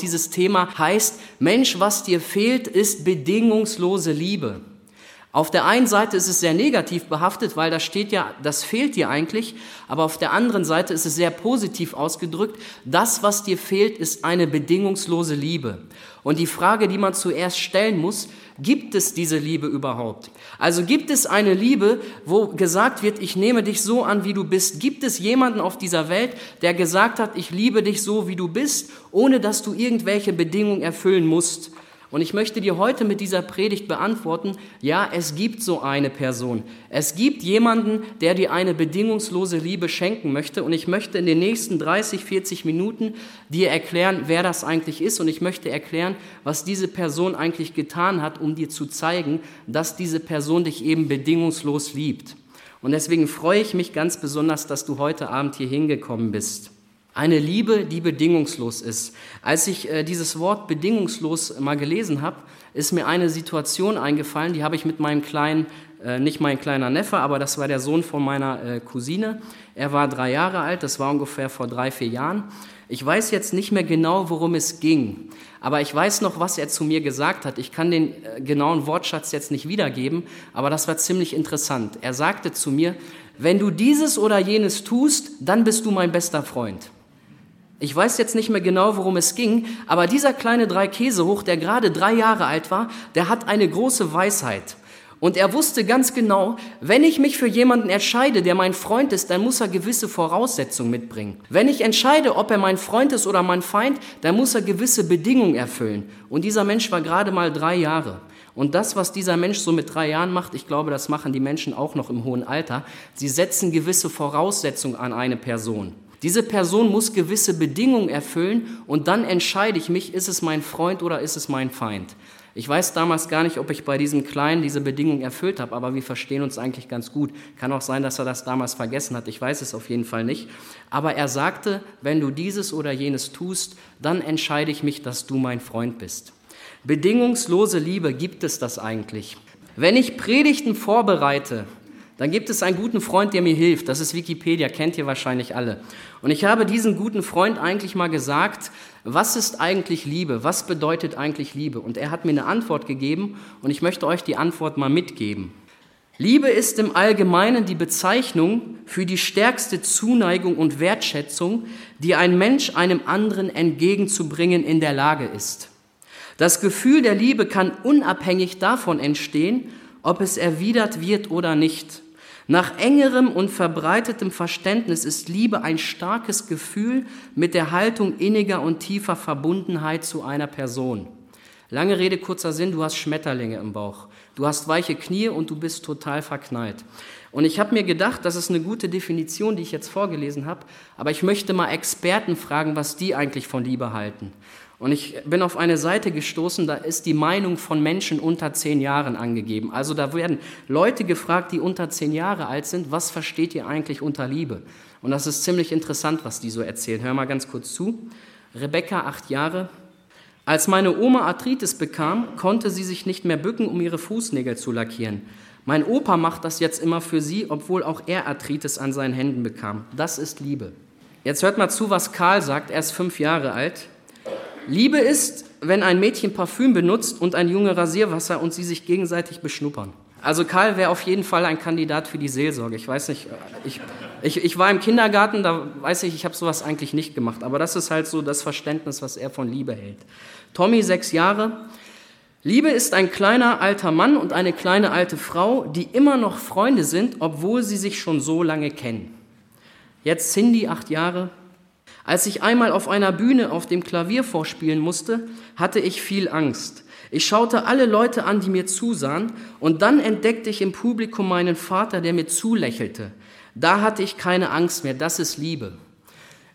Dieses Thema heißt, Mensch, was dir fehlt, ist bedingungslose Liebe. Auf der einen Seite ist es sehr negativ behaftet, weil da steht ja, das fehlt dir eigentlich, aber auf der anderen Seite ist es sehr positiv ausgedrückt, das, was dir fehlt, ist eine bedingungslose Liebe. Und die Frage, die man zuerst stellen muss, gibt es diese Liebe überhaupt? Also gibt es eine Liebe, wo gesagt wird, ich nehme dich so an, wie du bist? Gibt es jemanden auf dieser Welt, der gesagt hat, ich liebe dich so, wie du bist, ohne dass du irgendwelche Bedingungen erfüllen musst? Und ich möchte dir heute mit dieser Predigt beantworten, ja, es gibt so eine Person. Es gibt jemanden, der dir eine bedingungslose Liebe schenken möchte. Und ich möchte in den nächsten 30, 40 Minuten dir erklären, wer das eigentlich ist. Und ich möchte erklären, was diese Person eigentlich getan hat, um dir zu zeigen, dass diese Person dich eben bedingungslos liebt. Und deswegen freue ich mich ganz besonders, dass du heute Abend hier hingekommen bist. Eine Liebe, die bedingungslos ist. Als ich äh, dieses Wort bedingungslos mal gelesen habe, ist mir eine Situation eingefallen, die habe ich mit meinem kleinen, äh, nicht mein kleiner Neffe, aber das war der Sohn von meiner äh, Cousine. Er war drei Jahre alt, das war ungefähr vor drei, vier Jahren. Ich weiß jetzt nicht mehr genau, worum es ging, aber ich weiß noch, was er zu mir gesagt hat. Ich kann den äh, genauen Wortschatz jetzt nicht wiedergeben, aber das war ziemlich interessant. Er sagte zu mir, wenn du dieses oder jenes tust, dann bist du mein bester Freund. Ich weiß jetzt nicht mehr genau, worum es ging, aber dieser kleine Drei-Käse-Hoch, der gerade drei Jahre alt war, der hat eine große Weisheit. Und er wusste ganz genau, wenn ich mich für jemanden entscheide, der mein Freund ist, dann muss er gewisse Voraussetzungen mitbringen. Wenn ich entscheide, ob er mein Freund ist oder mein Feind, dann muss er gewisse Bedingungen erfüllen. Und dieser Mensch war gerade mal drei Jahre. Und das, was dieser Mensch so mit drei Jahren macht, ich glaube, das machen die Menschen auch noch im hohen Alter, sie setzen gewisse Voraussetzungen an eine Person. Diese Person muss gewisse Bedingungen erfüllen und dann entscheide ich mich, ist es mein Freund oder ist es mein Feind. Ich weiß damals gar nicht, ob ich bei diesem Kleinen diese Bedingungen erfüllt habe, aber wir verstehen uns eigentlich ganz gut. Kann auch sein, dass er das damals vergessen hat. Ich weiß es auf jeden Fall nicht. Aber er sagte, wenn du dieses oder jenes tust, dann entscheide ich mich, dass du mein Freund bist. Bedingungslose Liebe, gibt es das eigentlich? Wenn ich Predigten vorbereite, dann gibt es einen guten Freund, der mir hilft. Das ist Wikipedia, kennt ihr wahrscheinlich alle. Und ich habe diesen guten Freund eigentlich mal gesagt, was ist eigentlich Liebe? Was bedeutet eigentlich Liebe? Und er hat mir eine Antwort gegeben und ich möchte euch die Antwort mal mitgeben. Liebe ist im Allgemeinen die Bezeichnung für die stärkste Zuneigung und Wertschätzung, die ein Mensch einem anderen entgegenzubringen in der Lage ist. Das Gefühl der Liebe kann unabhängig davon entstehen, ob es erwidert wird oder nicht. Nach engerem und verbreitetem Verständnis ist Liebe ein starkes Gefühl mit der Haltung inniger und tiefer Verbundenheit zu einer Person. Lange Rede, kurzer Sinn, du hast Schmetterlinge im Bauch. Du hast weiche Knie und du bist total verknallt. Und ich habe mir gedacht, das ist eine gute Definition, die ich jetzt vorgelesen habe, aber ich möchte mal Experten fragen, was die eigentlich von Liebe halten. Und ich bin auf eine Seite gestoßen, da ist die Meinung von Menschen unter zehn Jahren angegeben. Also da werden Leute gefragt, die unter zehn Jahre alt sind, was versteht ihr eigentlich unter Liebe? Und das ist ziemlich interessant, was die so erzählen. Hör mal ganz kurz zu. Rebecca, acht Jahre. Als meine Oma Arthritis bekam, konnte sie sich nicht mehr bücken, um ihre Fußnägel zu lackieren. Mein Opa macht das jetzt immer für sie, obwohl auch er Arthritis an seinen Händen bekam. Das ist Liebe. Jetzt hört mal zu, was Karl sagt. Er ist fünf Jahre alt. Liebe ist, wenn ein Mädchen Parfüm benutzt und ein Junge Rasierwasser und sie sich gegenseitig beschnuppern. Also Karl wäre auf jeden Fall ein Kandidat für die Seelsorge. Ich weiß nicht, ich, ich, ich war im Kindergarten, da weiß ich, ich habe sowas eigentlich nicht gemacht. Aber das ist halt so das Verständnis, was er von Liebe hält. Tommy, sechs Jahre. Liebe ist ein kleiner alter Mann und eine kleine alte Frau, die immer noch Freunde sind, obwohl sie sich schon so lange kennen. Jetzt Cindy, acht Jahre. Als ich einmal auf einer Bühne auf dem Klavier vorspielen musste, hatte ich viel Angst. Ich schaute alle Leute an, die mir zusahen, und dann entdeckte ich im Publikum meinen Vater, der mir zulächelte. Da hatte ich keine Angst mehr, das ist Liebe.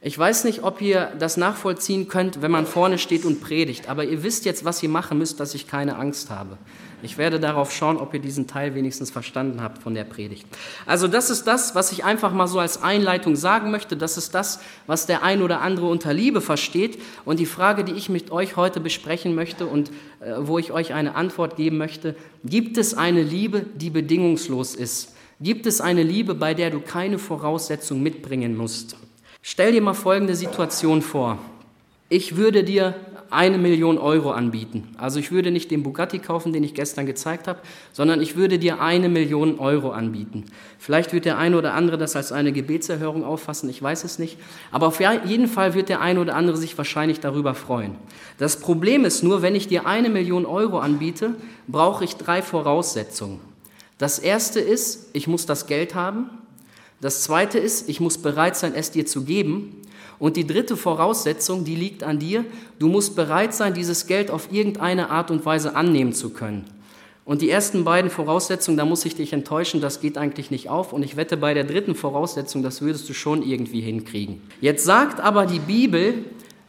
Ich weiß nicht, ob ihr das nachvollziehen könnt, wenn man vorne steht und predigt, aber ihr wisst jetzt, was ihr machen müsst, dass ich keine Angst habe. Ich werde darauf schauen, ob ihr diesen Teil wenigstens verstanden habt von der Predigt. Also das ist das, was ich einfach mal so als Einleitung sagen möchte. Das ist das, was der ein oder andere unter Liebe versteht. Und die Frage, die ich mit euch heute besprechen möchte und äh, wo ich euch eine Antwort geben möchte, gibt es eine Liebe, die bedingungslos ist? Gibt es eine Liebe, bei der du keine Voraussetzung mitbringen musst? Stell dir mal folgende Situation vor. Ich würde dir eine Million Euro anbieten. Also ich würde nicht den Bugatti kaufen, den ich gestern gezeigt habe, sondern ich würde dir eine Million Euro anbieten. Vielleicht wird der eine oder andere das als eine Gebetserhörung auffassen, ich weiß es nicht. Aber auf jeden Fall wird der eine oder andere sich wahrscheinlich darüber freuen. Das Problem ist nur, wenn ich dir eine Million Euro anbiete, brauche ich drei Voraussetzungen. Das erste ist, ich muss das Geld haben. Das zweite ist, ich muss bereit sein, es dir zu geben. Und die dritte Voraussetzung, die liegt an dir, du musst bereit sein, dieses Geld auf irgendeine Art und Weise annehmen zu können. Und die ersten beiden Voraussetzungen, da muss ich dich enttäuschen, das geht eigentlich nicht auf. Und ich wette, bei der dritten Voraussetzung, das würdest du schon irgendwie hinkriegen. Jetzt sagt aber die Bibel,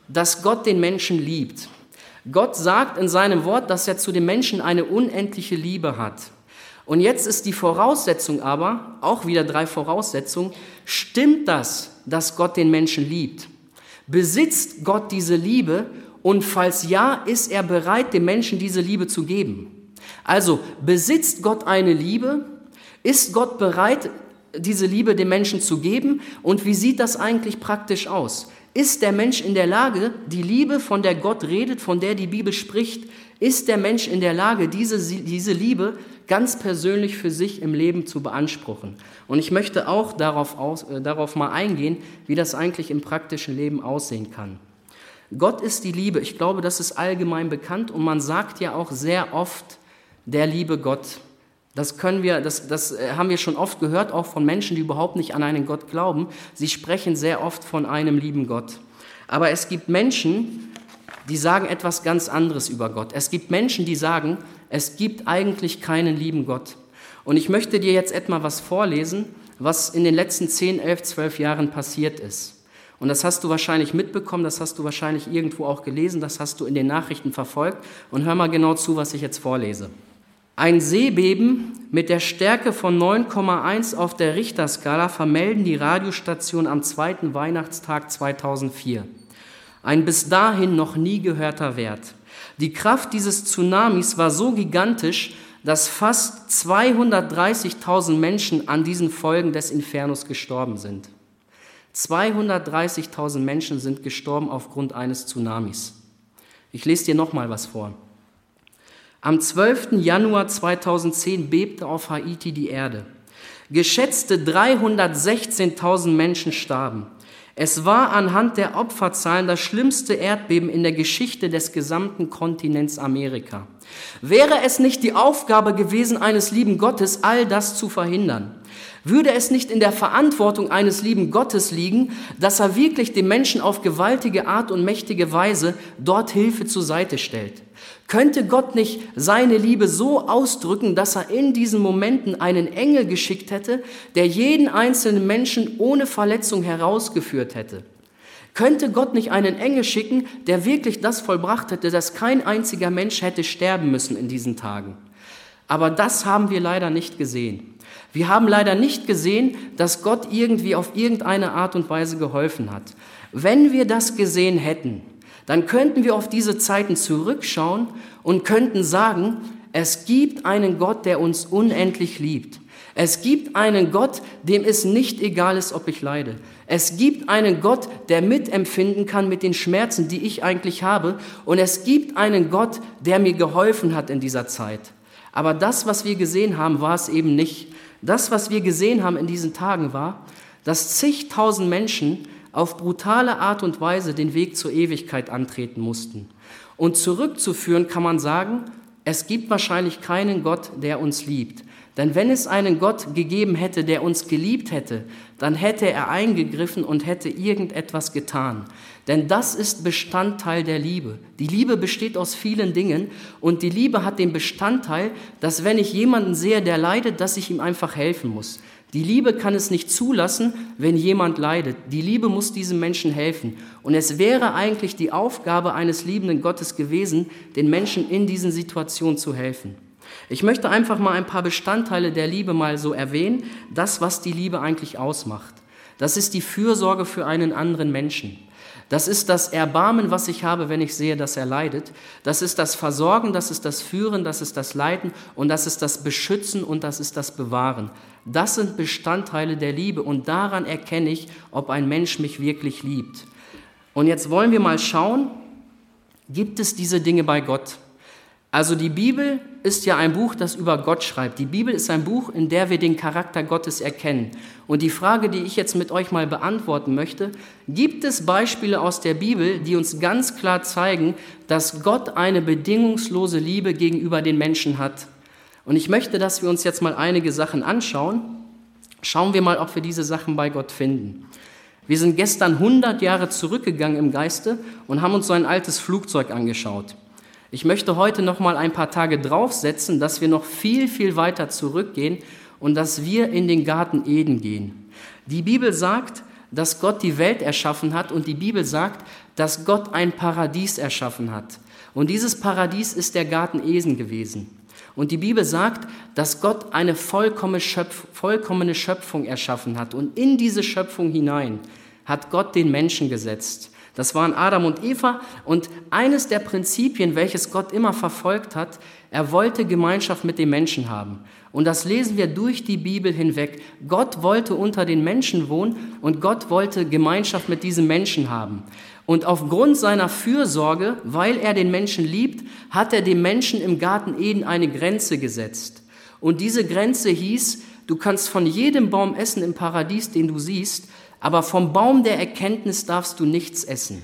dass Gott den Menschen liebt. Gott sagt in seinem Wort, dass er zu den Menschen eine unendliche Liebe hat. Und jetzt ist die Voraussetzung aber, auch wieder drei Voraussetzungen, stimmt das, dass Gott den Menschen liebt? Besitzt Gott diese Liebe? Und falls ja, ist er bereit, dem Menschen diese Liebe zu geben? Also, besitzt Gott eine Liebe? Ist Gott bereit, diese Liebe dem Menschen zu geben? Und wie sieht das eigentlich praktisch aus? Ist der Mensch in der Lage, die Liebe, von der Gott redet, von der die Bibel spricht, ist der Mensch in der Lage, diese, diese Liebe ganz persönlich für sich im Leben zu beanspruchen? Und ich möchte auch darauf, aus, äh, darauf mal eingehen, wie das eigentlich im praktischen Leben aussehen kann. Gott ist die Liebe. Ich glaube, das ist allgemein bekannt und man sagt ja auch sehr oft der liebe Gott. Das können wir, das, das äh, haben wir schon oft gehört, auch von Menschen, die überhaupt nicht an einen Gott glauben. Sie sprechen sehr oft von einem lieben Gott. Aber es gibt Menschen, die sagen etwas ganz anderes über Gott. Es gibt Menschen, die sagen, es gibt eigentlich keinen lieben Gott. Und ich möchte dir jetzt etwa was vorlesen, was in den letzten 10, 11, 12 Jahren passiert ist. Und das hast du wahrscheinlich mitbekommen, das hast du wahrscheinlich irgendwo auch gelesen, das hast du in den Nachrichten verfolgt. Und hör mal genau zu, was ich jetzt vorlese. Ein Seebeben mit der Stärke von 9,1 auf der Richterskala vermelden die Radiostationen am zweiten Weihnachtstag 2004. Ein bis dahin noch nie gehörter Wert. Die Kraft dieses Tsunamis war so gigantisch, dass fast 230.000 Menschen an diesen Folgen des Infernos gestorben sind. 230.000 Menschen sind gestorben aufgrund eines Tsunamis. Ich lese dir noch mal was vor. Am 12. Januar 2010 bebte auf Haiti die Erde. Geschätzte 316.000 Menschen starben. Es war anhand der Opferzahlen das schlimmste Erdbeben in der Geschichte des gesamten Kontinents Amerika. Wäre es nicht die Aufgabe gewesen eines lieben Gottes, all das zu verhindern? Würde es nicht in der Verantwortung eines lieben Gottes liegen, dass er wirklich dem Menschen auf gewaltige Art und mächtige Weise dort Hilfe zur Seite stellt? Könnte Gott nicht seine Liebe so ausdrücken, dass er in diesen Momenten einen Engel geschickt hätte, der jeden einzelnen Menschen ohne Verletzung herausgeführt hätte? Könnte Gott nicht einen Engel schicken, der wirklich das vollbracht hätte, dass kein einziger Mensch hätte sterben müssen in diesen Tagen? Aber das haben wir leider nicht gesehen. Wir haben leider nicht gesehen, dass Gott irgendwie auf irgendeine Art und Weise geholfen hat. Wenn wir das gesehen hätten, dann könnten wir auf diese Zeiten zurückschauen und könnten sagen, es gibt einen Gott, der uns unendlich liebt. Es gibt einen Gott, dem es nicht egal ist, ob ich leide. Es gibt einen Gott, der mitempfinden kann mit den Schmerzen, die ich eigentlich habe. Und es gibt einen Gott, der mir geholfen hat in dieser Zeit. Aber das, was wir gesehen haben, war es eben nicht. Das, was wir gesehen haben in diesen Tagen, war, dass zigtausend Menschen auf brutale Art und Weise den Weg zur Ewigkeit antreten mussten. Und zurückzuführen kann man sagen, es gibt wahrscheinlich keinen Gott, der uns liebt. Denn wenn es einen Gott gegeben hätte, der uns geliebt hätte, dann hätte er eingegriffen und hätte irgendetwas getan. Denn das ist Bestandteil der Liebe. Die Liebe besteht aus vielen Dingen und die Liebe hat den Bestandteil, dass wenn ich jemanden sehe, der leidet, dass ich ihm einfach helfen muss. Die Liebe kann es nicht zulassen, wenn jemand leidet. Die Liebe muss diesem Menschen helfen. Und es wäre eigentlich die Aufgabe eines liebenden Gottes gewesen, den Menschen in diesen Situationen zu helfen. Ich möchte einfach mal ein paar Bestandteile der Liebe mal so erwähnen, das, was die Liebe eigentlich ausmacht. Das ist die Fürsorge für einen anderen Menschen. Das ist das Erbarmen, was ich habe, wenn ich sehe, dass er leidet. Das ist das Versorgen, das ist das Führen, das ist das Leiten und das ist das Beschützen und das ist das Bewahren. Das sind Bestandteile der Liebe und daran erkenne ich, ob ein Mensch mich wirklich liebt. Und jetzt wollen wir mal schauen, gibt es diese Dinge bei Gott. Also die Bibel ist ja ein Buch, das über Gott schreibt. Die Bibel ist ein Buch, in der wir den Charakter Gottes erkennen. Und die Frage, die ich jetzt mit euch mal beantworten möchte, gibt es Beispiele aus der Bibel, die uns ganz klar zeigen, dass Gott eine bedingungslose Liebe gegenüber den Menschen hat? Und ich möchte, dass wir uns jetzt mal einige Sachen anschauen. Schauen wir mal, ob wir diese Sachen bei Gott finden. Wir sind gestern 100 Jahre zurückgegangen im Geiste und haben uns so ein altes Flugzeug angeschaut. Ich möchte heute noch mal ein paar Tage draufsetzen, dass wir noch viel, viel weiter zurückgehen und dass wir in den Garten Eden gehen. Die Bibel sagt, dass Gott die Welt erschaffen hat und die Bibel sagt, dass Gott ein Paradies erschaffen hat. Und dieses Paradies ist der Garten Eden gewesen. Und die Bibel sagt, dass Gott eine vollkommene, Schöpf vollkommene Schöpfung erschaffen hat. Und in diese Schöpfung hinein hat Gott den Menschen gesetzt. Das waren Adam und Eva und eines der Prinzipien, welches Gott immer verfolgt hat, er wollte Gemeinschaft mit den Menschen haben. Und das lesen wir durch die Bibel hinweg. Gott wollte unter den Menschen wohnen und Gott wollte Gemeinschaft mit diesen Menschen haben. Und aufgrund seiner Fürsorge, weil er den Menschen liebt, hat er dem Menschen im Garten Eden eine Grenze gesetzt. Und diese Grenze hieß, du kannst von jedem Baum essen im Paradies, den du siehst, aber vom Baum der Erkenntnis darfst du nichts essen.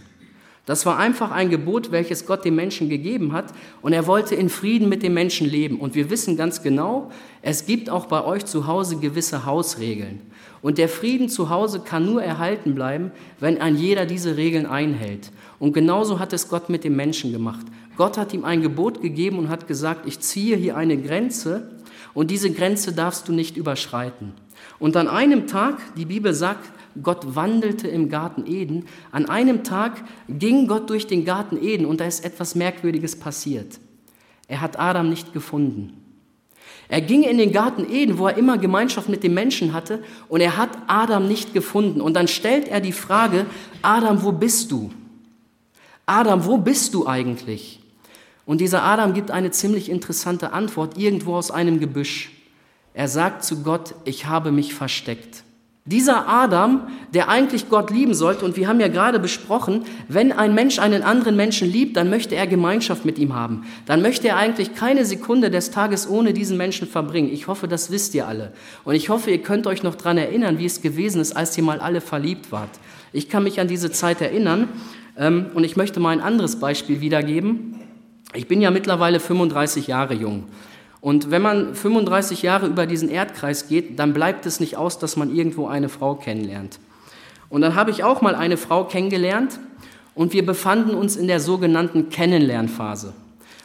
Das war einfach ein Gebot, welches Gott dem Menschen gegeben hat und er wollte in Frieden mit dem Menschen leben. Und wir wissen ganz genau, es gibt auch bei euch zu Hause gewisse Hausregeln. Und der Frieden zu Hause kann nur erhalten bleiben, wenn ein jeder diese Regeln einhält. Und genauso hat es Gott mit dem Menschen gemacht. Gott hat ihm ein Gebot gegeben und hat gesagt, ich ziehe hier eine Grenze und diese Grenze darfst du nicht überschreiten. Und an einem Tag, die Bibel sagt, Gott wandelte im Garten Eden. An einem Tag ging Gott durch den Garten Eden und da ist etwas Merkwürdiges passiert. Er hat Adam nicht gefunden. Er ging in den Garten Eden, wo er immer Gemeinschaft mit dem Menschen hatte, und er hat Adam nicht gefunden. Und dann stellt er die Frage, Adam, wo bist du? Adam, wo bist du eigentlich? Und dieser Adam gibt eine ziemlich interessante Antwort, irgendwo aus einem Gebüsch. Er sagt zu Gott, ich habe mich versteckt. Dieser Adam, der eigentlich Gott lieben sollte, und wir haben ja gerade besprochen, wenn ein Mensch einen anderen Menschen liebt, dann möchte er Gemeinschaft mit ihm haben. Dann möchte er eigentlich keine Sekunde des Tages ohne diesen Menschen verbringen. Ich hoffe, das wisst ihr alle. Und ich hoffe, ihr könnt euch noch daran erinnern, wie es gewesen ist, als ihr mal alle verliebt wart. Ich kann mich an diese Zeit erinnern ähm, und ich möchte mal ein anderes Beispiel wiedergeben. Ich bin ja mittlerweile 35 Jahre jung. Und wenn man 35 Jahre über diesen Erdkreis geht, dann bleibt es nicht aus, dass man irgendwo eine Frau kennenlernt. Und dann habe ich auch mal eine Frau kennengelernt und wir befanden uns in der sogenannten Kennenlernphase.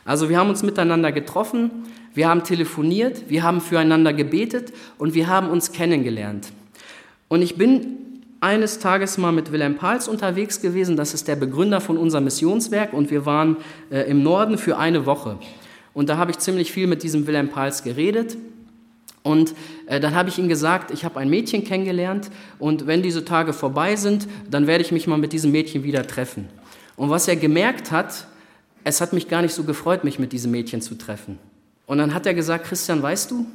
Also wir haben uns miteinander getroffen, wir haben telefoniert, wir haben füreinander gebetet und wir haben uns kennengelernt. Und ich bin eines Tages mal mit Wilhelm Pals unterwegs gewesen, das ist der Begründer von unserem Missionswerk und wir waren äh, im Norden für eine Woche. Und da habe ich ziemlich viel mit diesem Wilhelm Pals geredet. Und äh, dann habe ich ihm gesagt, ich habe ein Mädchen kennengelernt und wenn diese Tage vorbei sind, dann werde ich mich mal mit diesem Mädchen wieder treffen. Und was er gemerkt hat, es hat mich gar nicht so gefreut, mich mit diesem Mädchen zu treffen. Und dann hat er gesagt, Christian, weißt du,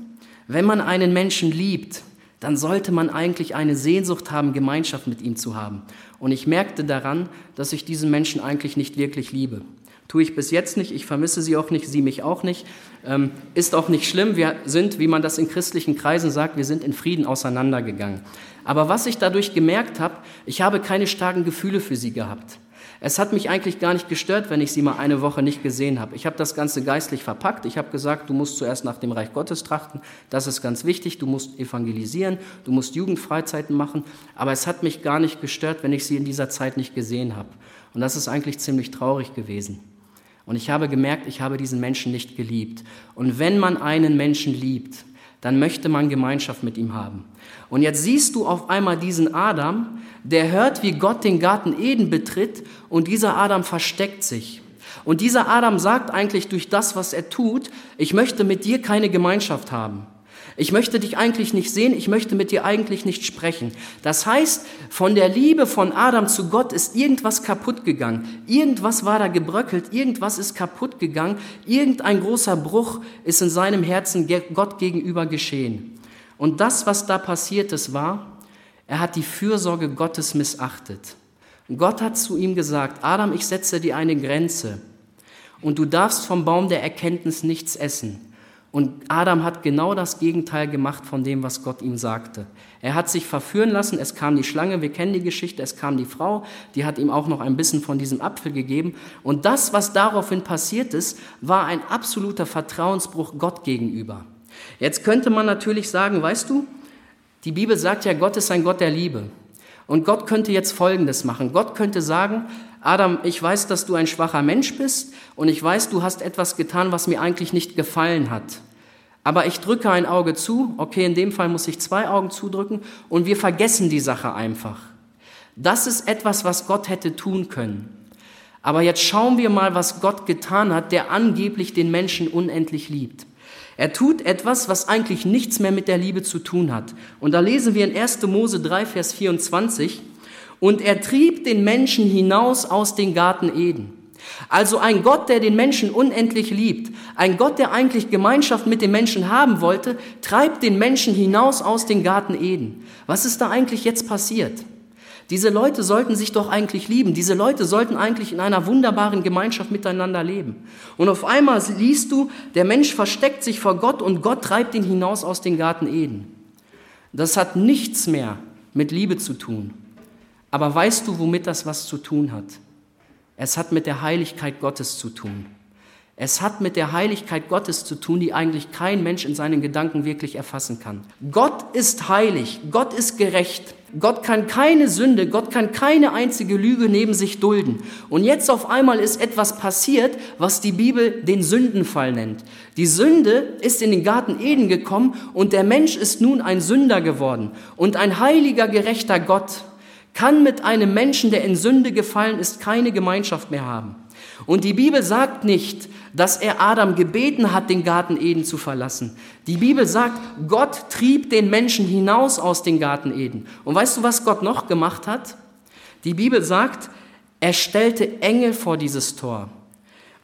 wenn man einen Menschen liebt, dann sollte man eigentlich eine Sehnsucht haben, Gemeinschaft mit ihm zu haben. Und ich merkte daran, dass ich diesen Menschen eigentlich nicht wirklich liebe. Tue ich bis jetzt nicht, ich vermisse sie auch nicht, sie mich auch nicht. Ähm, ist auch nicht schlimm, wir sind, wie man das in christlichen Kreisen sagt, wir sind in Frieden auseinandergegangen. Aber was ich dadurch gemerkt habe, ich habe keine starken Gefühle für sie gehabt. Es hat mich eigentlich gar nicht gestört, wenn ich sie mal eine Woche nicht gesehen habe. Ich habe das Ganze geistlich verpackt. Ich habe gesagt, du musst zuerst nach dem Reich Gottes trachten. Das ist ganz wichtig. Du musst evangelisieren. Du musst Jugendfreizeiten machen. Aber es hat mich gar nicht gestört, wenn ich sie in dieser Zeit nicht gesehen habe. Und das ist eigentlich ziemlich traurig gewesen. Und ich habe gemerkt, ich habe diesen Menschen nicht geliebt. Und wenn man einen Menschen liebt, dann möchte man Gemeinschaft mit ihm haben. Und jetzt siehst du auf einmal diesen Adam, der hört, wie Gott den Garten Eden betritt und dieser Adam versteckt sich. Und dieser Adam sagt eigentlich durch das, was er tut, ich möchte mit dir keine Gemeinschaft haben. Ich möchte dich eigentlich nicht sehen, ich möchte mit dir eigentlich nicht sprechen. Das heißt, von der Liebe von Adam zu Gott ist irgendwas kaputt gegangen. Irgendwas war da gebröckelt, irgendwas ist kaputt gegangen, irgendein großer Bruch ist in seinem Herzen Gott gegenüber geschehen. Und das, was da passiert ist, war, er hat die Fürsorge Gottes missachtet. Gott hat zu ihm gesagt, Adam, ich setze dir eine Grenze. und du darfst vom Baum der Erkenntnis nichts essen. Und Adam hat genau das Gegenteil gemacht von dem, was Gott ihm sagte. Er hat sich verführen lassen, es kam die Schlange, wir kennen die Geschichte, es kam die Frau, die hat ihm auch noch ein bisschen von diesem Apfel gegeben. Und das, was daraufhin passiert ist, war ein absoluter Vertrauensbruch Gott gegenüber. Jetzt könnte man natürlich sagen, weißt du, die Bibel sagt ja, Gott ist ein Gott der Liebe. Und Gott könnte jetzt Folgendes machen. Gott könnte sagen, Adam, ich weiß, dass du ein schwacher Mensch bist und ich weiß, du hast etwas getan, was mir eigentlich nicht gefallen hat. Aber ich drücke ein Auge zu, okay, in dem Fall muss ich zwei Augen zudrücken und wir vergessen die Sache einfach. Das ist etwas, was Gott hätte tun können. Aber jetzt schauen wir mal, was Gott getan hat, der angeblich den Menschen unendlich liebt. Er tut etwas, was eigentlich nichts mehr mit der Liebe zu tun hat. Und da lesen wir in 1. Mose 3, Vers 24, und er trieb den Menschen hinaus aus den Garten Eden. Also ein Gott, der den Menschen unendlich liebt, ein Gott, der eigentlich Gemeinschaft mit den Menschen haben wollte, treibt den Menschen hinaus aus den Garten Eden. Was ist da eigentlich jetzt passiert? Diese Leute sollten sich doch eigentlich lieben. Diese Leute sollten eigentlich in einer wunderbaren Gemeinschaft miteinander leben. Und auf einmal liest du, der Mensch versteckt sich vor Gott und Gott treibt ihn hinaus aus den Garten Eden. Das hat nichts mehr mit Liebe zu tun. Aber weißt du, womit das was zu tun hat? Es hat mit der Heiligkeit Gottes zu tun. Es hat mit der Heiligkeit Gottes zu tun, die eigentlich kein Mensch in seinen Gedanken wirklich erfassen kann. Gott ist heilig, Gott ist gerecht, Gott kann keine Sünde, Gott kann keine einzige Lüge neben sich dulden. Und jetzt auf einmal ist etwas passiert, was die Bibel den Sündenfall nennt. Die Sünde ist in den Garten Eden gekommen und der Mensch ist nun ein Sünder geworden und ein heiliger, gerechter Gott kann mit einem Menschen, der in Sünde gefallen ist, keine Gemeinschaft mehr haben. Und die Bibel sagt nicht, dass er Adam gebeten hat, den Garten Eden zu verlassen. Die Bibel sagt, Gott trieb den Menschen hinaus aus dem Garten Eden. Und weißt du, was Gott noch gemacht hat? Die Bibel sagt, er stellte Engel vor dieses Tor.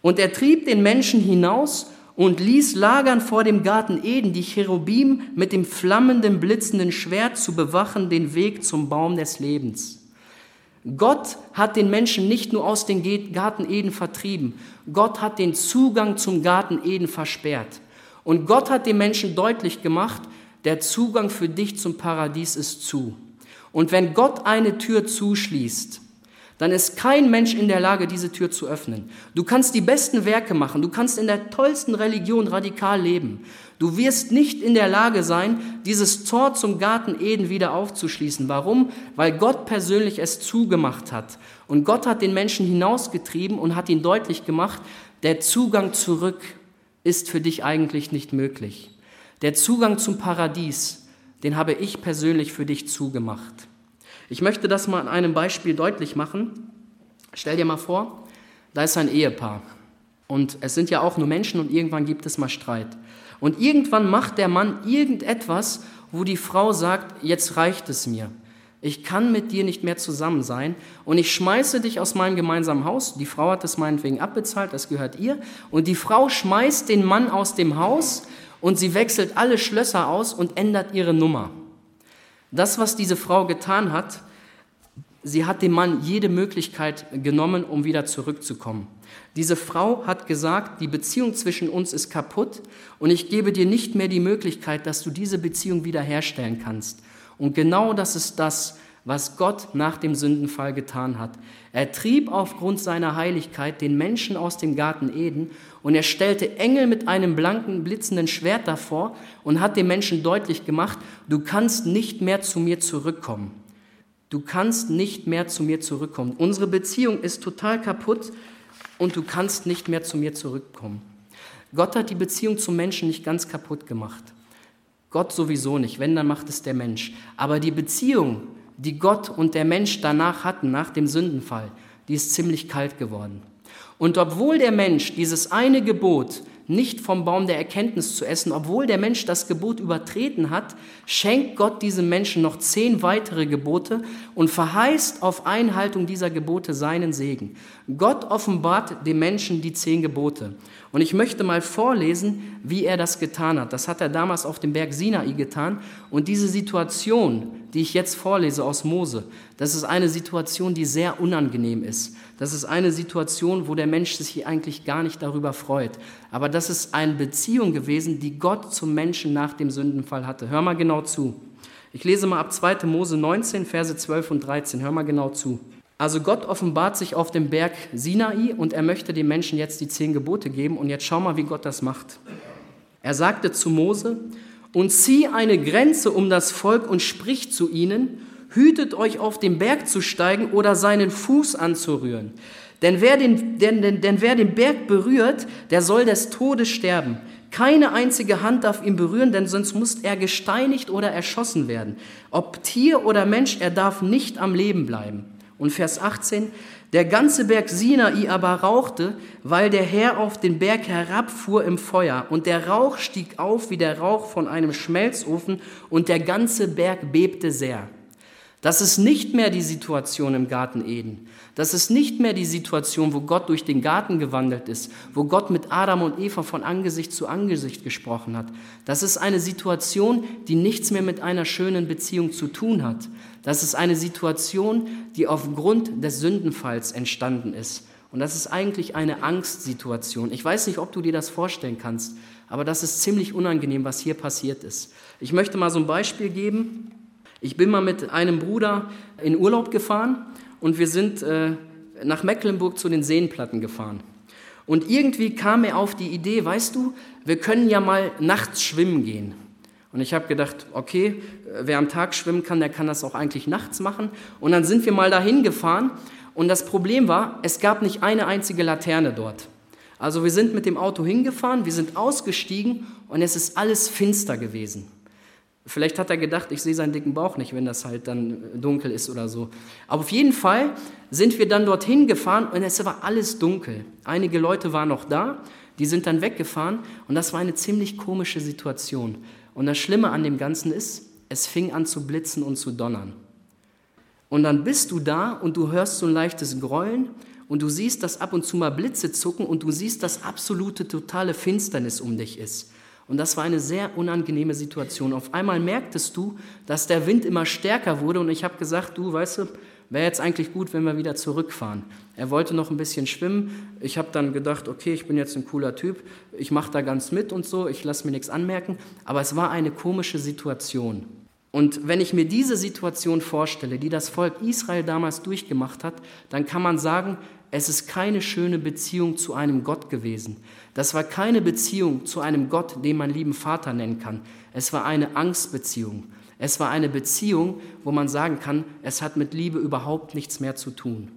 Und er trieb den Menschen hinaus und ließ lagern vor dem Garten Eden die Cherubim mit dem flammenden, blitzenden Schwert zu bewachen den Weg zum Baum des Lebens. Gott hat den Menschen nicht nur aus dem Garten Eden vertrieben, Gott hat den Zugang zum Garten Eden versperrt. Und Gott hat den Menschen deutlich gemacht, der Zugang für dich zum Paradies ist zu. Und wenn Gott eine Tür zuschließt, dann ist kein Mensch in der Lage, diese Tür zu öffnen. Du kannst die besten Werke machen, du kannst in der tollsten Religion radikal leben. Du wirst nicht in der Lage sein, dieses Tor zum Garten Eden wieder aufzuschließen. Warum? Weil Gott persönlich es zugemacht hat. Und Gott hat den Menschen hinausgetrieben und hat ihn deutlich gemacht, der Zugang zurück ist für dich eigentlich nicht möglich. Der Zugang zum Paradies, den habe ich persönlich für dich zugemacht. Ich möchte das mal an einem Beispiel deutlich machen. Stell dir mal vor, da ist ein Ehepaar und es sind ja auch nur Menschen und irgendwann gibt es mal Streit. Und irgendwann macht der Mann irgendetwas, wo die Frau sagt, jetzt reicht es mir. Ich kann mit dir nicht mehr zusammen sein und ich schmeiße dich aus meinem gemeinsamen Haus. Die Frau hat das meinetwegen abbezahlt, das gehört ihr. Und die Frau schmeißt den Mann aus dem Haus und sie wechselt alle Schlösser aus und ändert ihre Nummer. Das, was diese Frau getan hat, sie hat dem Mann jede Möglichkeit genommen, um wieder zurückzukommen. Diese Frau hat gesagt, die Beziehung zwischen uns ist kaputt und ich gebe dir nicht mehr die Möglichkeit, dass du diese Beziehung wiederherstellen kannst. Und genau das ist das, was Gott nach dem Sündenfall getan hat. Er trieb aufgrund seiner Heiligkeit den Menschen aus dem Garten Eden und er stellte Engel mit einem blanken, blitzenden Schwert davor und hat dem Menschen deutlich gemacht, du kannst nicht mehr zu mir zurückkommen. Du kannst nicht mehr zu mir zurückkommen. Unsere Beziehung ist total kaputt und du kannst nicht mehr zu mir zurückkommen. Gott hat die Beziehung zum Menschen nicht ganz kaputt gemacht. Gott sowieso nicht, wenn, dann macht es der Mensch. Aber die Beziehung, die Gott und der Mensch danach hatten, nach dem Sündenfall, die ist ziemlich kalt geworden. Und obwohl der Mensch dieses eine Gebot nicht vom Baum der Erkenntnis zu essen, obwohl der Mensch das Gebot übertreten hat, schenkt Gott diesem Menschen noch zehn weitere Gebote und verheißt auf Einhaltung dieser Gebote seinen Segen. Gott offenbart dem Menschen die zehn Gebote. Und ich möchte mal vorlesen, wie er das getan hat. Das hat er damals auf dem Berg Sinai getan. Und diese Situation, die ich jetzt vorlese aus Mose, das ist eine Situation, die sehr unangenehm ist. Das ist eine Situation, wo der Mensch sich eigentlich gar nicht darüber freut. Aber das ist eine Beziehung gewesen, die Gott zum Menschen nach dem Sündenfall hatte. Hör mal genau zu. Ich lese mal ab 2. Mose 19, Verse 12 und 13. Hör mal genau zu. Also Gott offenbart sich auf dem Berg Sinai und er möchte den Menschen jetzt die zehn Gebote geben. Und jetzt schau mal, wie Gott das macht. Er sagte zu Mose, und zieh eine Grenze um das Volk und sprich zu ihnen, hütet euch auf den Berg zu steigen oder seinen Fuß anzurühren. Denn wer den, denn, denn, denn wer den Berg berührt, der soll des Todes sterben. Keine einzige Hand darf ihn berühren, denn sonst muss er gesteinigt oder erschossen werden. Ob Tier oder Mensch, er darf nicht am Leben bleiben. Und Vers 18, der ganze Berg Sinai aber rauchte, weil der Herr auf den Berg herabfuhr im Feuer. Und der Rauch stieg auf wie der Rauch von einem Schmelzofen und der ganze Berg bebte sehr. Das ist nicht mehr die Situation im Garten Eden. Das ist nicht mehr die Situation, wo Gott durch den Garten gewandelt ist, wo Gott mit Adam und Eva von Angesicht zu Angesicht gesprochen hat. Das ist eine Situation, die nichts mehr mit einer schönen Beziehung zu tun hat. Das ist eine Situation, die aufgrund des Sündenfalls entstanden ist. Und das ist eigentlich eine Angstsituation. Ich weiß nicht, ob du dir das vorstellen kannst, aber das ist ziemlich unangenehm, was hier passiert ist. Ich möchte mal so ein Beispiel geben. Ich bin mal mit einem Bruder in Urlaub gefahren und wir sind äh, nach Mecklenburg zu den Seenplatten gefahren. Und irgendwie kam mir auf die Idee, weißt du, wir können ja mal nachts schwimmen gehen. Und ich habe gedacht, okay, wer am Tag schwimmen kann, der kann das auch eigentlich nachts machen. Und dann sind wir mal dahin gefahren und das Problem war, es gab nicht eine einzige Laterne dort. Also wir sind mit dem Auto hingefahren, wir sind ausgestiegen und es ist alles finster gewesen. Vielleicht hat er gedacht, ich sehe seinen dicken Bauch nicht, wenn das halt dann dunkel ist oder so. Aber auf jeden Fall sind wir dann dorthin gefahren und es war alles dunkel. Einige Leute waren noch da, die sind dann weggefahren und das war eine ziemlich komische Situation. Und das Schlimme an dem Ganzen ist, es fing an zu blitzen und zu donnern. Und dann bist du da und du hörst so ein leichtes Grollen und du siehst, dass ab und zu mal Blitze zucken und du siehst, dass absolute totale Finsternis um dich ist. Und das war eine sehr unangenehme Situation. Auf einmal merktest du, dass der Wind immer stärker wurde und ich habe gesagt, du weißt du, wäre jetzt eigentlich gut, wenn wir wieder zurückfahren. Er wollte noch ein bisschen schwimmen. Ich habe dann gedacht, okay, ich bin jetzt ein cooler Typ, ich mache da ganz mit und so, ich lasse mir nichts anmerken. Aber es war eine komische Situation. Und wenn ich mir diese Situation vorstelle, die das Volk Israel damals durchgemacht hat, dann kann man sagen, es ist keine schöne Beziehung zu einem Gott gewesen. Das war keine Beziehung zu einem Gott, den man lieben Vater nennen kann. Es war eine Angstbeziehung. Es war eine Beziehung, wo man sagen kann, es hat mit Liebe überhaupt nichts mehr zu tun.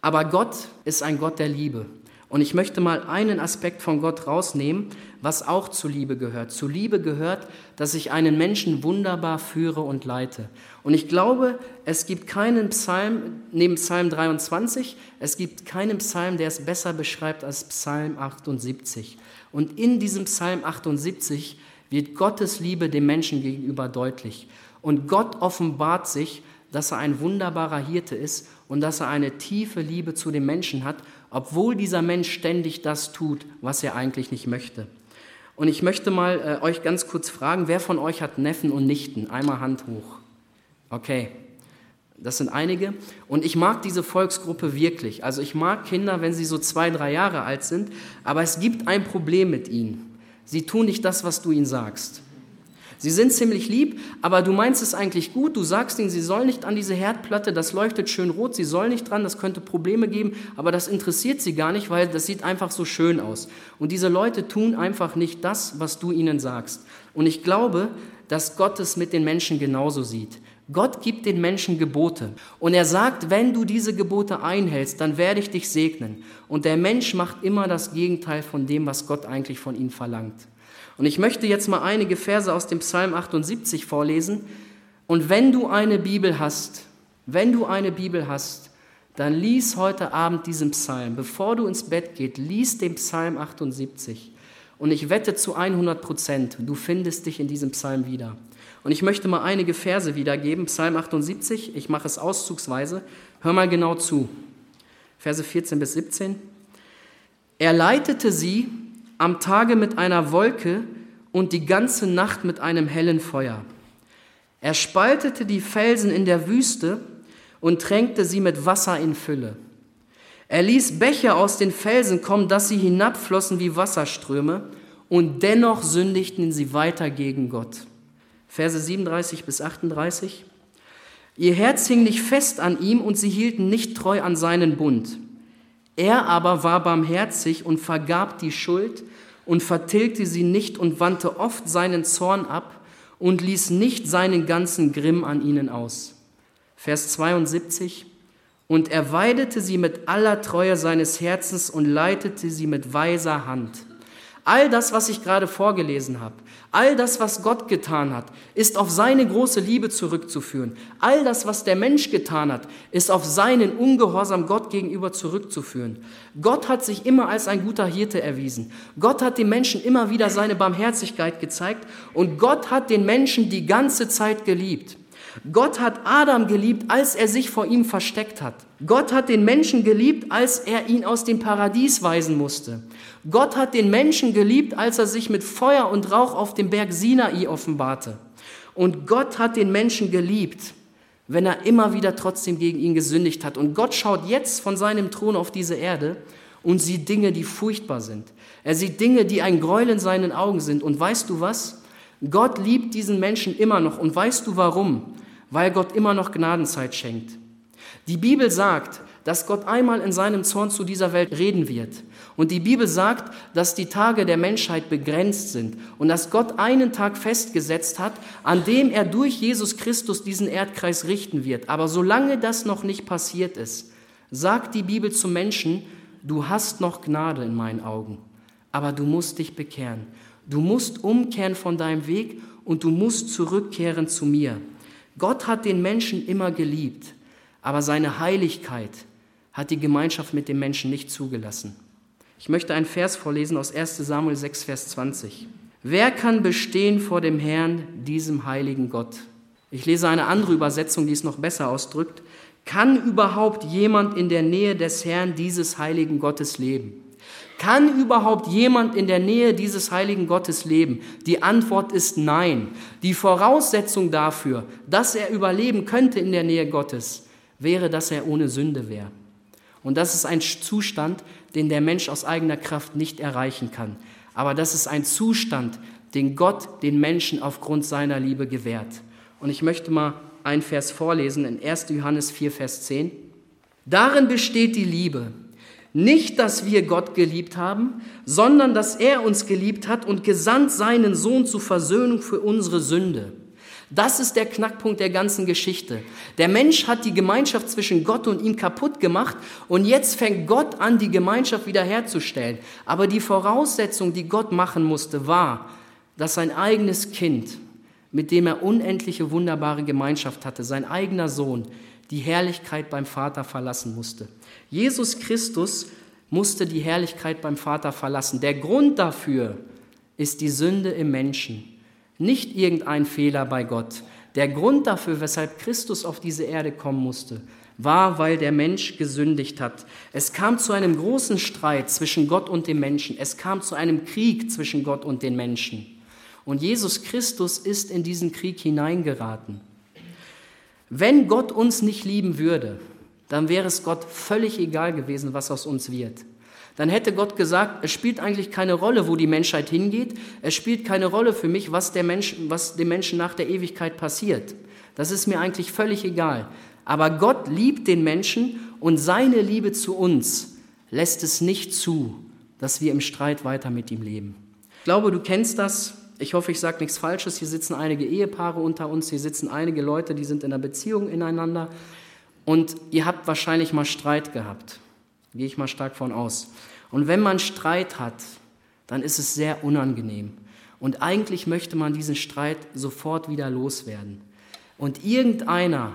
Aber Gott ist ein Gott der Liebe. Und ich möchte mal einen Aspekt von Gott rausnehmen, was auch zu Liebe gehört. Zu Liebe gehört, dass ich einen Menschen wunderbar führe und leite. Und ich glaube, es gibt keinen Psalm, neben Psalm 23, es gibt keinen Psalm, der es besser beschreibt als Psalm 78. Und in diesem Psalm 78 wird Gottes Liebe dem Menschen gegenüber deutlich. Und Gott offenbart sich, dass er ein wunderbarer Hirte ist und dass er eine tiefe Liebe zu dem Menschen hat obwohl dieser Mensch ständig das tut, was er eigentlich nicht möchte. Und ich möchte mal äh, euch ganz kurz fragen, wer von euch hat Neffen und Nichten? Einmal Hand hoch. Okay, das sind einige. Und ich mag diese Volksgruppe wirklich. Also ich mag Kinder, wenn sie so zwei, drei Jahre alt sind, aber es gibt ein Problem mit ihnen. Sie tun nicht das, was du ihnen sagst. Sie sind ziemlich lieb, aber du meinst es eigentlich gut. Du sagst ihnen, sie sollen nicht an diese Herdplatte, das leuchtet schön rot, sie sollen nicht dran, das könnte Probleme geben, aber das interessiert sie gar nicht, weil das sieht einfach so schön aus. Und diese Leute tun einfach nicht das, was du ihnen sagst. Und ich glaube, dass Gott es mit den Menschen genauso sieht. Gott gibt den Menschen Gebote und er sagt, wenn du diese Gebote einhältst, dann werde ich dich segnen. Und der Mensch macht immer das Gegenteil von dem, was Gott eigentlich von ihm verlangt. Und ich möchte jetzt mal einige Verse aus dem Psalm 78 vorlesen. Und wenn du eine Bibel hast, wenn du eine Bibel hast, dann lies heute Abend diesen Psalm. Bevor du ins Bett gehst, lies den Psalm 78. Und ich wette zu 100 Prozent, du findest dich in diesem Psalm wieder. Und ich möchte mal einige Verse wiedergeben. Psalm 78, ich mache es auszugsweise. Hör mal genau zu. Verse 14 bis 17. Er leitete sie am Tage mit einer Wolke und die ganze Nacht mit einem hellen Feuer. Er spaltete die Felsen in der Wüste und tränkte sie mit Wasser in Fülle. Er ließ Bäche aus den Felsen kommen, dass sie hinabflossen wie Wasserströme, und dennoch sündigten sie weiter gegen Gott. Verse 37 bis 38. Ihr Herz hing nicht fest an ihm und sie hielten nicht treu an seinen Bund. Er aber war barmherzig und vergab die Schuld und vertilgte sie nicht und wandte oft seinen Zorn ab und ließ nicht seinen ganzen Grimm an ihnen aus. Vers 72. Und er weidete sie mit aller Treue seines Herzens und leitete sie mit weiser Hand. All das, was ich gerade vorgelesen habe, all das, was Gott getan hat, ist auf seine große Liebe zurückzuführen. All das, was der Mensch getan hat, ist auf seinen Ungehorsam Gott gegenüber zurückzuführen. Gott hat sich immer als ein guter Hirte erwiesen. Gott hat den Menschen immer wieder seine Barmherzigkeit gezeigt und Gott hat den Menschen die ganze Zeit geliebt. Gott hat Adam geliebt, als er sich vor ihm versteckt hat. Gott hat den Menschen geliebt, als er ihn aus dem Paradies weisen musste. Gott hat den Menschen geliebt, als er sich mit Feuer und Rauch auf dem Berg Sinai offenbarte. Und Gott hat den Menschen geliebt, wenn er immer wieder trotzdem gegen ihn gesündigt hat. Und Gott schaut jetzt von seinem Thron auf diese Erde und sieht Dinge, die furchtbar sind. Er sieht Dinge, die ein Gräuel in seinen Augen sind. Und weißt du was? Gott liebt diesen Menschen immer noch. Und weißt du warum? Weil Gott immer noch Gnadenzeit schenkt. Die Bibel sagt, dass Gott einmal in seinem Zorn zu dieser Welt reden wird. Und die Bibel sagt, dass die Tage der Menschheit begrenzt sind und dass Gott einen Tag festgesetzt hat, an dem er durch Jesus Christus diesen Erdkreis richten wird. Aber solange das noch nicht passiert ist, sagt die Bibel zum Menschen, du hast noch Gnade in meinen Augen, aber du musst dich bekehren. Du musst umkehren von deinem Weg und du musst zurückkehren zu mir. Gott hat den Menschen immer geliebt, aber seine Heiligkeit hat die Gemeinschaft mit dem Menschen nicht zugelassen. Ich möchte einen Vers vorlesen aus 1 Samuel 6, Vers 20. Wer kann bestehen vor dem Herrn, diesem heiligen Gott? Ich lese eine andere Übersetzung, die es noch besser ausdrückt. Kann überhaupt jemand in der Nähe des Herrn dieses heiligen Gottes leben? Kann überhaupt jemand in der Nähe dieses heiligen Gottes leben? Die Antwort ist nein. Die Voraussetzung dafür, dass er überleben könnte in der Nähe Gottes, wäre, dass er ohne Sünde wäre. Und das ist ein Zustand, den der Mensch aus eigener Kraft nicht erreichen kann. Aber das ist ein Zustand, den Gott den Menschen aufgrund seiner Liebe gewährt. Und ich möchte mal einen Vers vorlesen in 1. Johannes 4, Vers 10. Darin besteht die Liebe nicht, dass wir Gott geliebt haben, sondern dass er uns geliebt hat und gesandt seinen Sohn zur Versöhnung für unsere Sünde. Das ist der Knackpunkt der ganzen Geschichte. Der Mensch hat die Gemeinschaft zwischen Gott und ihm kaputt gemacht und jetzt fängt Gott an, die Gemeinschaft wiederherzustellen. Aber die Voraussetzung, die Gott machen musste, war, dass sein eigenes Kind, mit dem er unendliche wunderbare Gemeinschaft hatte, sein eigener Sohn, die Herrlichkeit beim Vater verlassen musste. Jesus Christus musste die Herrlichkeit beim Vater verlassen. Der Grund dafür ist die Sünde im Menschen, nicht irgendein Fehler bei Gott. Der Grund dafür, weshalb Christus auf diese Erde kommen musste, war, weil der Mensch gesündigt hat. Es kam zu einem großen Streit zwischen Gott und dem Menschen. Es kam zu einem Krieg zwischen Gott und den Menschen. Und Jesus Christus ist in diesen Krieg hineingeraten. Wenn Gott uns nicht lieben würde, dann wäre es Gott völlig egal gewesen, was aus uns wird. Dann hätte Gott gesagt, es spielt eigentlich keine Rolle, wo die Menschheit hingeht. Es spielt keine Rolle für mich, was, der Mensch, was dem Menschen nach der Ewigkeit passiert. Das ist mir eigentlich völlig egal. Aber Gott liebt den Menschen und seine Liebe zu uns lässt es nicht zu, dass wir im Streit weiter mit ihm leben. Ich glaube, du kennst das. Ich hoffe, ich sage nichts Falsches. Hier sitzen einige Ehepaare unter uns, hier sitzen einige Leute, die sind in einer Beziehung ineinander. Und ihr habt wahrscheinlich mal Streit gehabt. Gehe ich mal stark von aus. Und wenn man Streit hat, dann ist es sehr unangenehm. Und eigentlich möchte man diesen Streit sofort wieder loswerden. Und irgendeiner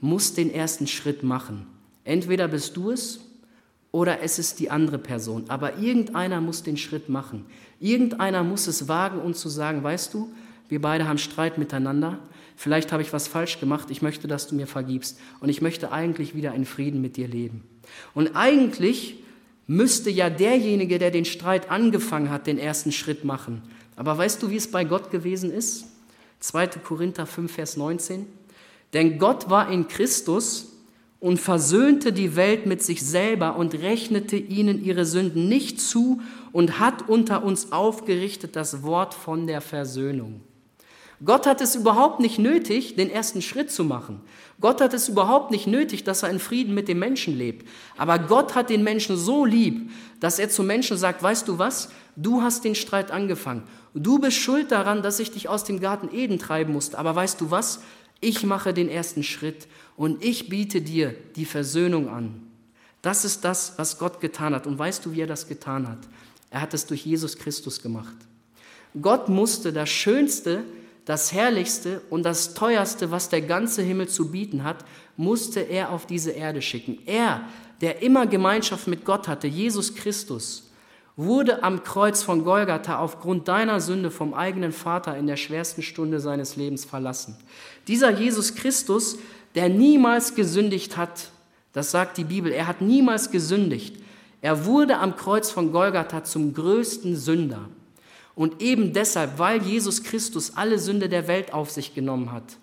muss den ersten Schritt machen. Entweder bist du es oder es ist die andere Person. Aber irgendeiner muss den Schritt machen. Irgendeiner muss es wagen und zu sagen, weißt du, wir beide haben Streit miteinander. Vielleicht habe ich was falsch gemacht. Ich möchte, dass du mir vergibst. Und ich möchte eigentlich wieder in Frieden mit dir leben. Und eigentlich müsste ja derjenige, der den Streit angefangen hat, den ersten Schritt machen. Aber weißt du, wie es bei Gott gewesen ist? 2. Korinther 5, Vers 19. Denn Gott war in Christus und versöhnte die Welt mit sich selber und rechnete ihnen ihre Sünden nicht zu und hat unter uns aufgerichtet das Wort von der Versöhnung. Gott hat es überhaupt nicht nötig, den ersten Schritt zu machen. Gott hat es überhaupt nicht nötig, dass er in Frieden mit den Menschen lebt. Aber Gott hat den Menschen so lieb, dass er zu Menschen sagt, weißt du was, du hast den Streit angefangen. Du bist schuld daran, dass ich dich aus dem Garten Eden treiben musste. Aber weißt du was, ich mache den ersten Schritt und ich biete dir die Versöhnung an. Das ist das, was Gott getan hat. Und weißt du, wie er das getan hat? Er hat es durch Jesus Christus gemacht. Gott musste das Schönste, das Herrlichste und das Teuerste, was der ganze Himmel zu bieten hat, musste er auf diese Erde schicken. Er, der immer Gemeinschaft mit Gott hatte, Jesus Christus, wurde am Kreuz von Golgatha aufgrund deiner Sünde vom eigenen Vater in der schwersten Stunde seines Lebens verlassen. Dieser Jesus Christus, der niemals gesündigt hat, das sagt die Bibel, er hat niemals gesündigt. Er wurde am Kreuz von Golgatha zum größten Sünder. Und eben deshalb, weil Jesus Christus alle Sünde der Welt auf sich genommen hat,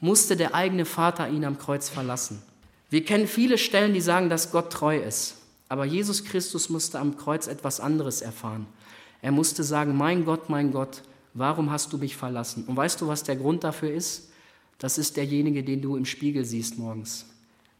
musste der eigene Vater ihn am Kreuz verlassen. Wir kennen viele Stellen, die sagen, dass Gott treu ist. Aber Jesus Christus musste am Kreuz etwas anderes erfahren. Er musste sagen, mein Gott, mein Gott, warum hast du mich verlassen? Und weißt du, was der Grund dafür ist? Das ist derjenige, den du im Spiegel siehst morgens.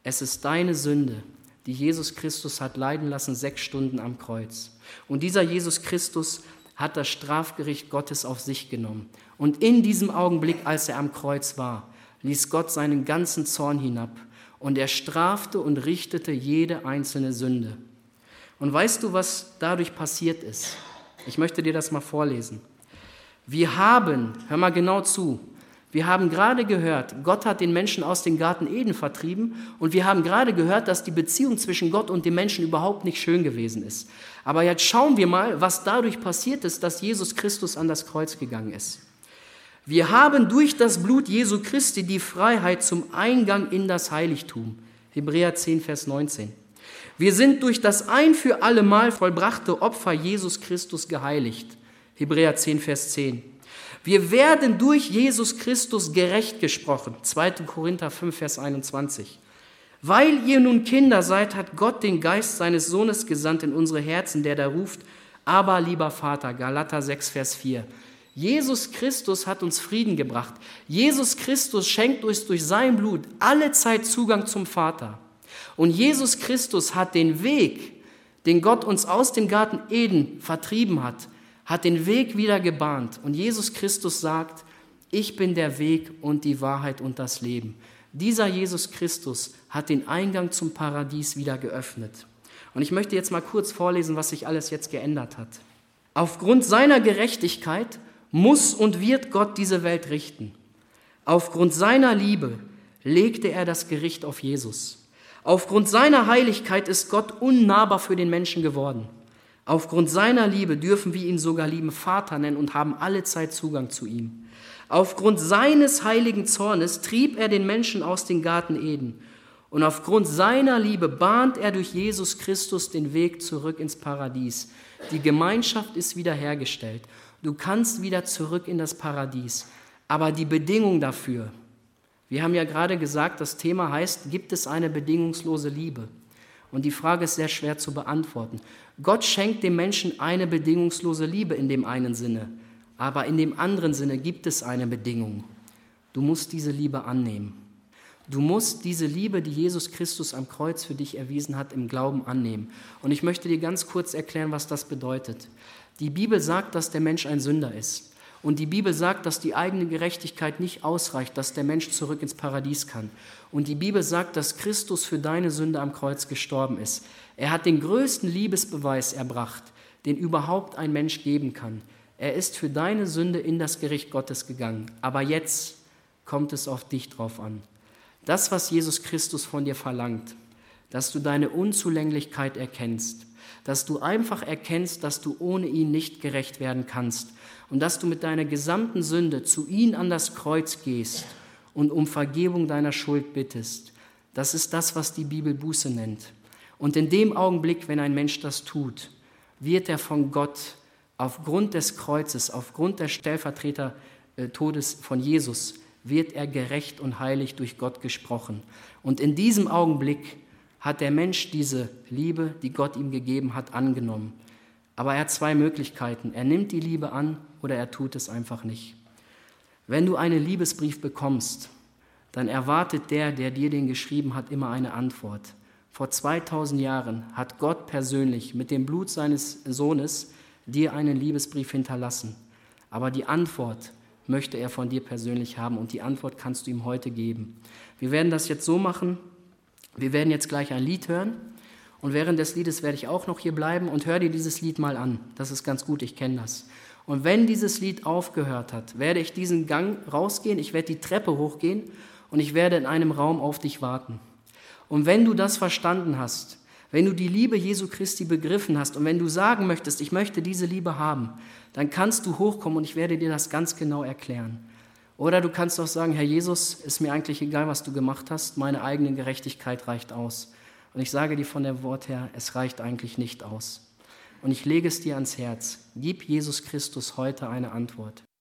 Es ist deine Sünde, die Jesus Christus hat leiden lassen, sechs Stunden am Kreuz. Und dieser Jesus Christus hat das Strafgericht Gottes auf sich genommen. Und in diesem Augenblick, als er am Kreuz war, ließ Gott seinen ganzen Zorn hinab und er strafte und richtete jede einzelne Sünde. Und weißt du, was dadurch passiert ist? Ich möchte dir das mal vorlesen. Wir haben, hör mal genau zu, wir haben gerade gehört, Gott hat den Menschen aus dem Garten Eden vertrieben und wir haben gerade gehört, dass die Beziehung zwischen Gott und dem Menschen überhaupt nicht schön gewesen ist. Aber jetzt schauen wir mal, was dadurch passiert ist, dass Jesus Christus an das Kreuz gegangen ist. Wir haben durch das Blut Jesu Christi die Freiheit zum Eingang in das Heiligtum. Hebräer 10, Vers 19. Wir sind durch das ein für alle Mal vollbrachte Opfer Jesus Christus geheiligt. Hebräer 10, Vers 10. Wir werden durch Jesus Christus gerecht gesprochen. 2. Korinther 5, Vers 21. Weil ihr nun Kinder seid, hat Gott den Geist seines Sohnes gesandt in unsere Herzen, der da ruft, aber lieber Vater, Galater 6, Vers 4. Jesus Christus hat uns Frieden gebracht. Jesus Christus schenkt uns durch sein Blut alle Zeit Zugang zum Vater. Und Jesus Christus hat den Weg, den Gott uns aus dem Garten Eden vertrieben hat, hat den Weg wieder gebahnt. Und Jesus Christus sagt, ich bin der Weg und die Wahrheit und das Leben. Dieser Jesus Christus hat den Eingang zum Paradies wieder geöffnet. Und ich möchte jetzt mal kurz vorlesen, was sich alles jetzt geändert hat. Aufgrund seiner Gerechtigkeit muss und wird Gott diese Welt richten. Aufgrund seiner Liebe legte er das Gericht auf Jesus. Aufgrund seiner Heiligkeit ist Gott unnahbar für den Menschen geworden. Aufgrund seiner Liebe dürfen wir ihn sogar lieben Vater nennen und haben alle Zeit Zugang zu ihm. Aufgrund seines heiligen Zornes trieb er den Menschen aus dem Garten Eden. Und aufgrund seiner Liebe bahnt er durch Jesus Christus den Weg zurück ins Paradies. Die Gemeinschaft ist wiederhergestellt. Du kannst wieder zurück in das Paradies. Aber die Bedingung dafür, wir haben ja gerade gesagt, das Thema heißt, gibt es eine bedingungslose Liebe? Und die Frage ist sehr schwer zu beantworten. Gott schenkt dem Menschen eine bedingungslose Liebe in dem einen Sinne, aber in dem anderen Sinne gibt es eine Bedingung. Du musst diese Liebe annehmen. Du musst diese Liebe, die Jesus Christus am Kreuz für dich erwiesen hat, im Glauben annehmen. Und ich möchte dir ganz kurz erklären, was das bedeutet. Die Bibel sagt, dass der Mensch ein Sünder ist. Und die Bibel sagt, dass die eigene Gerechtigkeit nicht ausreicht, dass der Mensch zurück ins Paradies kann. Und die Bibel sagt, dass Christus für deine Sünde am Kreuz gestorben ist. Er hat den größten Liebesbeweis erbracht, den überhaupt ein Mensch geben kann. Er ist für deine Sünde in das Gericht Gottes gegangen. Aber jetzt kommt es auf dich drauf an. Das, was Jesus Christus von dir verlangt, dass du deine Unzulänglichkeit erkennst, dass du einfach erkennst, dass du ohne ihn nicht gerecht werden kannst und dass du mit deiner gesamten Sünde zu ihm an das Kreuz gehst und um Vergebung deiner Schuld bittest. Das ist das, was die Bibel Buße nennt. Und in dem Augenblick, wenn ein Mensch das tut, wird er von Gott aufgrund des Kreuzes, aufgrund der Stellvertreter äh, Todes von Jesus wird er gerecht und heilig durch Gott gesprochen. Und in diesem Augenblick hat der Mensch diese Liebe, die Gott ihm gegeben hat, angenommen. Aber er hat zwei Möglichkeiten. Er nimmt die Liebe an oder er tut es einfach nicht. Wenn du einen Liebesbrief bekommst, dann erwartet der, der dir den geschrieben hat, immer eine Antwort. Vor 2000 Jahren hat Gott persönlich mit dem Blut seines Sohnes dir einen Liebesbrief hinterlassen. Aber die Antwort möchte er von dir persönlich haben und die Antwort kannst du ihm heute geben. Wir werden das jetzt so machen, wir werden jetzt gleich ein Lied hören und während des Liedes werde ich auch noch hier bleiben und hör dir dieses Lied mal an. Das ist ganz gut, ich kenne das. Und wenn dieses Lied aufgehört hat, werde ich diesen Gang rausgehen, ich werde die Treppe hochgehen und ich werde in einem Raum auf dich warten. Und wenn du das verstanden hast, wenn du die Liebe Jesu Christi begriffen hast und wenn du sagen möchtest, ich möchte diese Liebe haben, dann kannst du hochkommen und ich werde dir das ganz genau erklären. Oder du kannst auch sagen, Herr Jesus, ist mir eigentlich egal, was du gemacht hast, meine eigene Gerechtigkeit reicht aus. Und ich sage dir von der Wort her, es reicht eigentlich nicht aus. Und ich lege es dir ans Herz, gib Jesus Christus heute eine Antwort.